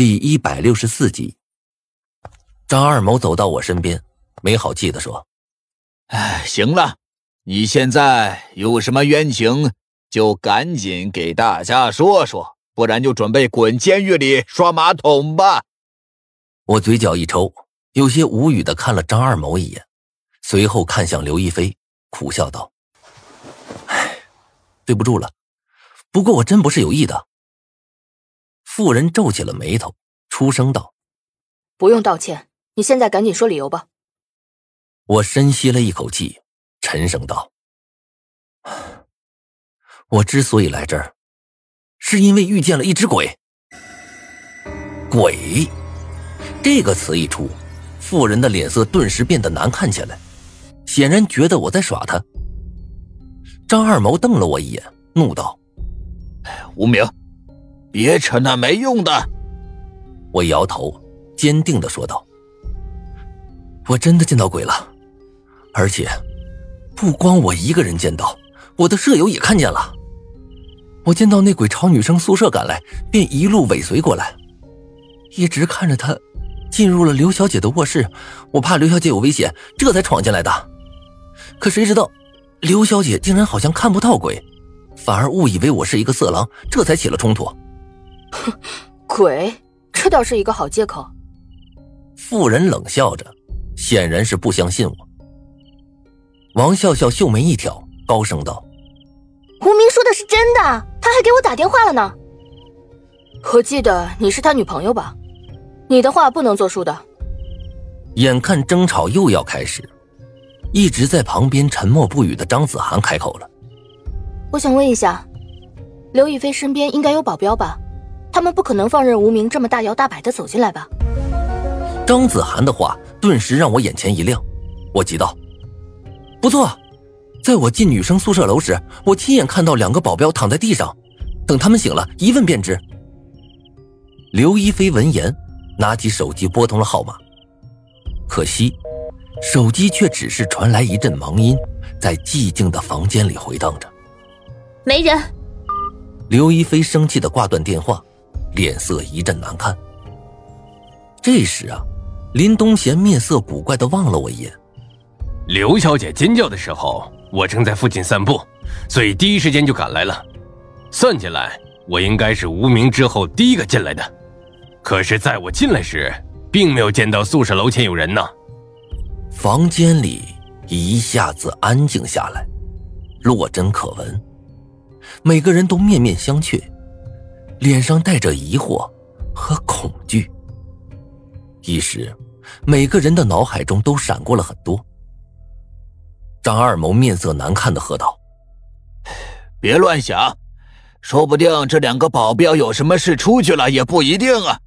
第一百六十四集，张二某走到我身边，没好气的说：“哎，行了，你现在有什么冤情，就赶紧给大家说说，不然就准备滚监狱里刷马桶吧。”我嘴角一抽，有些无语的看了张二某一眼，随后看向刘亦菲，苦笑道：“哎，对不住了，不过我真不是有意的。”妇人皱起了眉头，出声道：“不用道歉，你现在赶紧说理由吧。”我深吸了一口气，沉声道：“我之所以来这儿，是因为遇见了一只鬼。鬼这个词一出，妇人的脸色顿时变得难看起来，显然觉得我在耍他。张二毛瞪了我一眼，怒道：“无名！”别扯那没用的！我摇头，坚定的说道：“我真的见到鬼了，而且不光我一个人见到，我的舍友也看见了。我见到那鬼朝女生宿舍赶来，便一路尾随过来，一直看着他进入了刘小姐的卧室。我怕刘小姐有危险，这才闯进来的。可谁知道，刘小姐竟然好像看不到鬼，反而误以为我是一个色狼，这才起了冲突。”哼，鬼，这倒是一个好借口。妇人冷笑着，显然是不相信我。王笑笑秀眉一挑，高声道：“无名说的是真的，他还给我打电话了呢。我记得你是他女朋友吧？你的话不能作数的。”眼看争吵又要开始，一直在旁边沉默不语的张子涵开口了：“我想问一下，刘亦菲身边应该有保镖吧？”他们不可能放任无名这么大摇大摆的走进来吧？张子涵的话顿时让我眼前一亮，我急道：“不错，在我进女生宿舍楼时，我亲眼看到两个保镖躺在地上，等他们醒了，一问便知。”刘一飞闻言，拿起手机拨通了号码，可惜，手机却只是传来一阵忙音，在寂静的房间里回荡着。没人。刘一飞生气的挂断电话。脸色一阵难看。这时啊，林东贤面色古怪的望了我一眼。刘小姐尖叫的时候，我正在附近散步，所以第一时间就赶来了。算起来，我应该是无名之后第一个进来的。可是，在我进来时，并没有见到宿舍楼前有人呢。房间里一下子安静下来，落针可闻，每个人都面面相觑。脸上带着疑惑和恐惧，一时，每个人的脑海中都闪过了很多。张二谋面色难看的喝道：“别乱想，说不定这两个保镖有什么事出去了，也不一定啊。”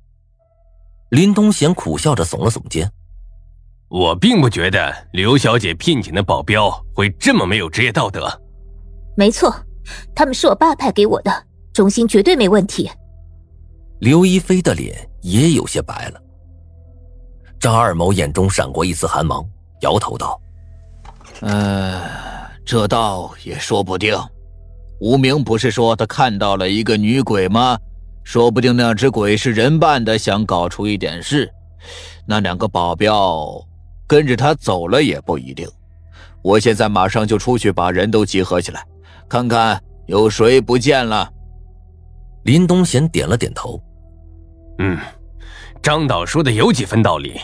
林东贤苦笑着耸了耸肩：“我并不觉得刘小姐聘请的保镖会这么没有职业道德。”“没错，他们是我爸派给我的。”忠心绝对没问题。刘一飞的脸也有些白了。张二毛眼中闪过一丝寒芒，摇头道：“呃，这倒也说不定。无名不是说他看到了一个女鬼吗？说不定那只鬼是人扮的，想搞出一点事。那两个保镖跟着他走了也不一定。我现在马上就出去，把人都集合起来，看看有谁不见了。”林东贤点了点头，嗯，张导说的有几分道理。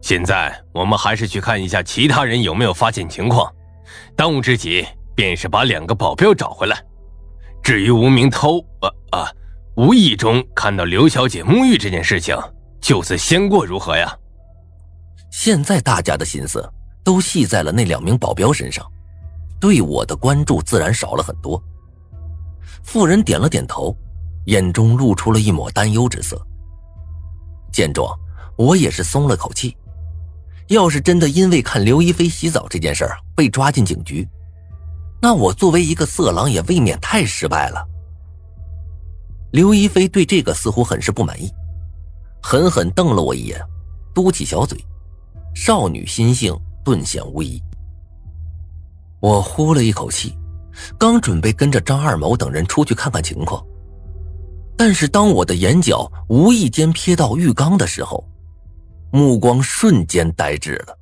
现在我们还是去看一下其他人有没有发现情况。当务之急便是把两个保镖找回来。至于无名偷啊啊，无意中看到刘小姐沐浴这件事情，就此先过如何呀？现在大家的心思都系在了那两名保镖身上，对我的关注自然少了很多。妇人点了点头。眼中露出了一抹担忧之色。见状，我也是松了口气。要是真的因为看刘亦菲洗澡这件事儿被抓进警局，那我作为一个色狼也未免太失败了。刘亦菲对这个似乎很是不满意，狠狠瞪了我一眼，嘟起小嘴，少女心性顿显无疑。我呼了一口气，刚准备跟着张二毛等人出去看看情况。但是当我的眼角无意间瞥到浴缸的时候，目光瞬间呆滞了。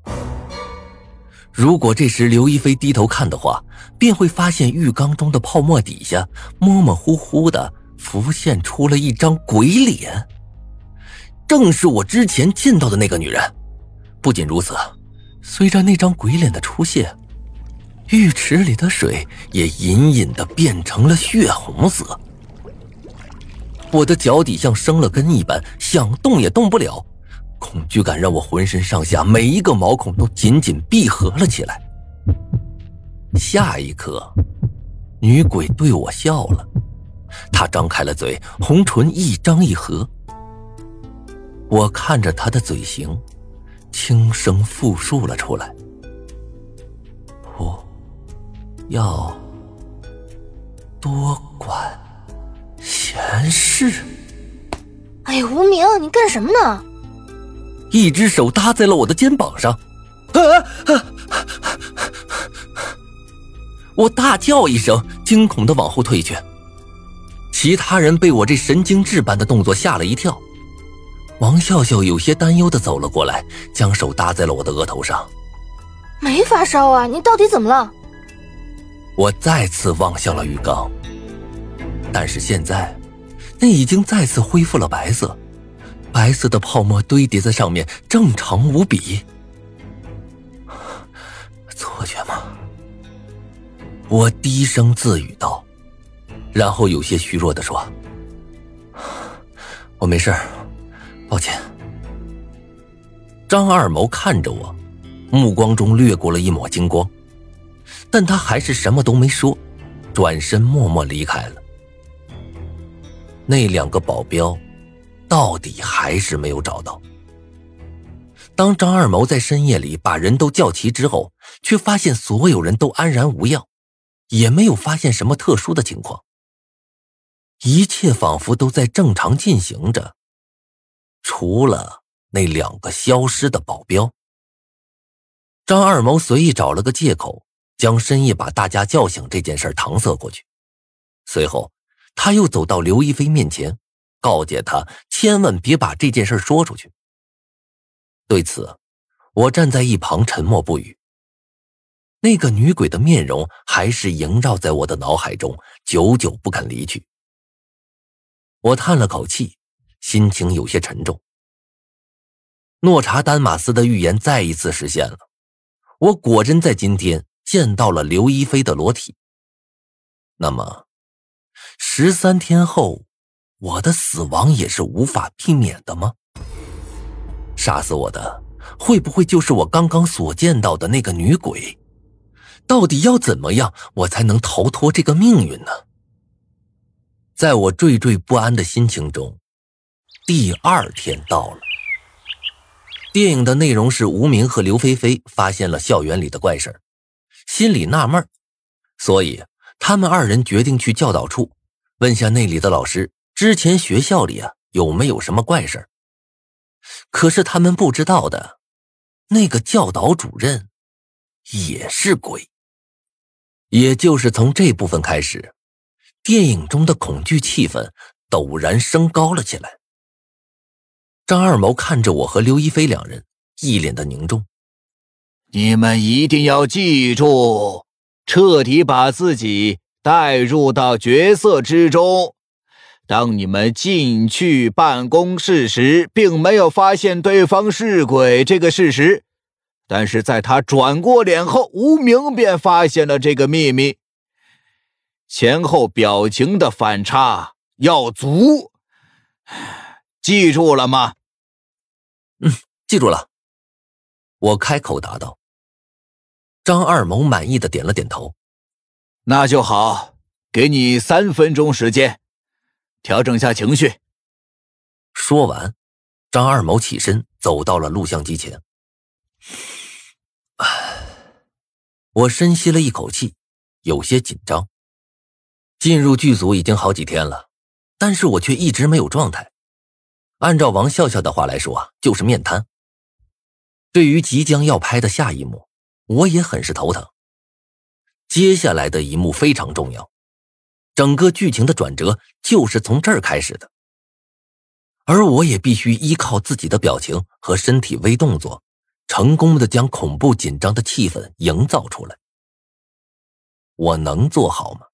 如果这时刘亦菲低头看的话，便会发现浴缸中的泡沫底下模模糊糊的浮现出了一张鬼脸，正是我之前见到的那个女人。不仅如此，随着那张鬼脸的出现，浴池里的水也隐隐的变成了血红色。我的脚底像生了根一般，想动也动不了。恐惧感让我浑身上下每一个毛孔都紧紧闭合了起来。下一刻，女鬼对我笑了，她张开了嘴，红唇一张一合。我看着她的嘴型，轻声复述了出来：“不要多管闲事。”哎呀，无名，你干什么呢？一只手搭在了我的肩膀上，啊啊！我大叫一声，惊恐的往后退去。其他人被我这神经质般的动作吓了一跳。王笑笑有些担忧的走了过来，将手搭在了我的额头上。没发烧啊，你到底怎么了？我再次望向了浴缸，但是现在，那已经再次恢复了白色。白色的泡沫堆叠在上面，正常无比。错觉吗？我低声自语道，然后有些虚弱的说：“我没事抱歉。”张二毛看着我，目光中掠过了一抹金光，但他还是什么都没说，转身默默离开了。那两个保镖。到底还是没有找到。当张二毛在深夜里把人都叫齐之后，却发现所有人都安然无恙，也没有发现什么特殊的情况，一切仿佛都在正常进行着，除了那两个消失的保镖。张二毛随意找了个借口，将深夜把大家叫醒这件事搪塞过去，随后他又走到刘亦菲面前。告诫他千万别把这件事说出去。对此，我站在一旁沉默不语。那个女鬼的面容还是萦绕在我的脑海中，久久不肯离去。我叹了口气，心情有些沉重。诺查丹马斯的预言再一次实现了，我果真在今天见到了刘亦菲的裸体。那么，十三天后。我的死亡也是无法避免的吗？杀死我的会不会就是我刚刚所见到的那个女鬼？到底要怎么样我才能逃脱这个命运呢？在我惴惴不安的心情中，第二天到了。电影的内容是吴明和刘菲菲发现了校园里的怪事心里纳闷所以他们二人决定去教导处问下那里的老师。之前学校里啊有没有什么怪事可是他们不知道的，那个教导主任也是鬼。也就是从这部分开始，电影中的恐惧气氛陡然升高了起来。张二毛看着我和刘亦菲两人，一脸的凝重。你们一定要记住，彻底把自己带入到角色之中。当你们进去办公室时，并没有发现对方是鬼这个事实，但是在他转过脸后，无名便发现了这个秘密。前后表情的反差要足，记住了吗？嗯，记住了。我开口答道。张二谋满意的点了点头。那就好，给你三分钟时间。调整下情绪。说完，张二毛起身走到了录像机前。唉我深吸了一口气，有些紧张。进入剧组已经好几天了，但是我却一直没有状态。按照王笑笑的话来说，就是面瘫。对于即将要拍的下一幕，我也很是头疼。接下来的一幕非常重要。整个剧情的转折就是从这儿开始的。而我也必须依靠自己的表情和身体微动作，成功的将恐怖紧张的气氛营造出来。我能做好吗？